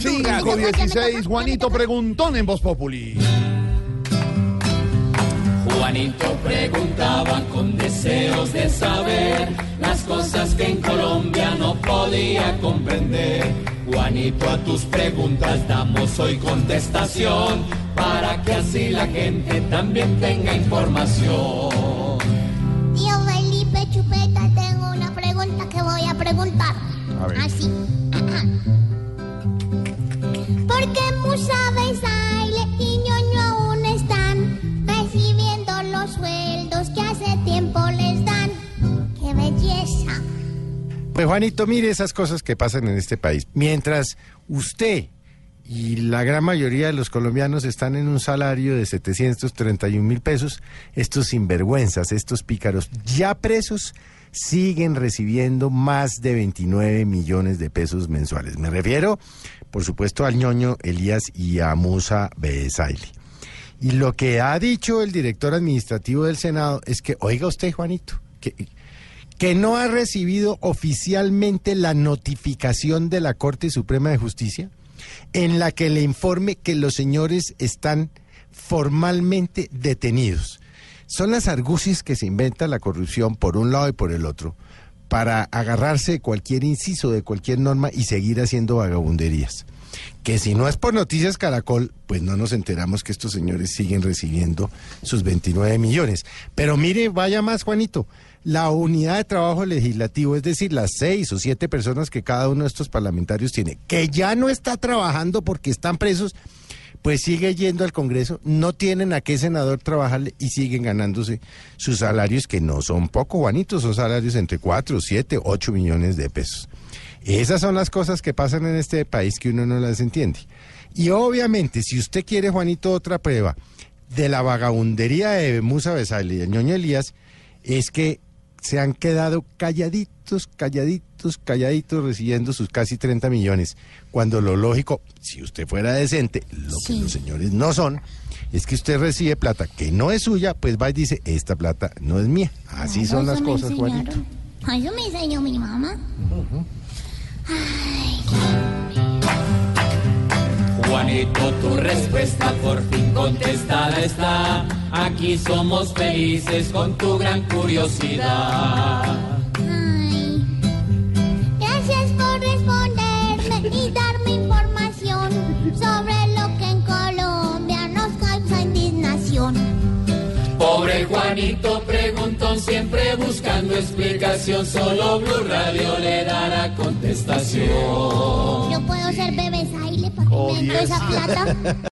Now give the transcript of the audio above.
516, Juanito Preguntón en Voz Populi. Juanito preguntaba con deseos de saber las cosas que en Colombia no podía comprender. Juanito, a tus preguntas damos hoy contestación para que así la gente también tenga información. Tío Felipe Chupeta, tengo una pregunta que voy a preguntar. A ver. Así. Pues Juanito, mire esas cosas que pasan en este país. Mientras usted y la gran mayoría de los colombianos están en un salario de 731 mil pesos, estos sinvergüenzas, estos pícaros ya presos, siguen recibiendo más de 29 millones de pesos mensuales. Me refiero, por supuesto, al ñoño Elías y a Musa Besaili. Y lo que ha dicho el director administrativo del Senado es que, oiga usted, Juanito, que, que no ha recibido oficialmente la notificación de la Corte Suprema de Justicia en la que le informe que los señores están formalmente detenidos. Son las argucias que se inventa la corrupción por un lado y por el otro para agarrarse de cualquier inciso de cualquier norma y seguir haciendo vagabunderías. Que si no es por Noticias Caracol, pues no nos enteramos que estos señores siguen recibiendo sus 29 millones. Pero mire, vaya más, Juanito, la unidad de trabajo legislativo, es decir, las seis o siete personas que cada uno de estos parlamentarios tiene, que ya no está trabajando porque están presos, pues sigue yendo al Congreso, no tienen a qué senador trabajarle y siguen ganándose sus salarios que no son poco, Juanito, son salarios entre cuatro, siete, ocho millones de pesos. Esas son las cosas que pasan en este país que uno no las entiende. Y obviamente, si usted quiere, Juanito, otra prueba de la vagabundería de Musa Besal y de ñoño Elías, es que se han quedado calladitos, calladitos, calladitos, recibiendo sus casi 30 millones. Cuando lo lógico, si usted fuera decente, lo que los señores no son, es que usted recibe plata que no es suya, pues va y dice, esta plata no es mía. Así son las cosas, enseñaron. Juanito. Eso me enseñó mi mamá. Juanito, tu respuesta por fin contestada está. Aquí somos felices con tu gran curiosidad. Ay, gracias por responderme y darme información sobre lo que en Colombia nos causa indignación. Pobre Juanito siempre buscando explicación, solo Blue Radio le dará contestación. Yo puedo ser bebé Saile para que me entre esa plata.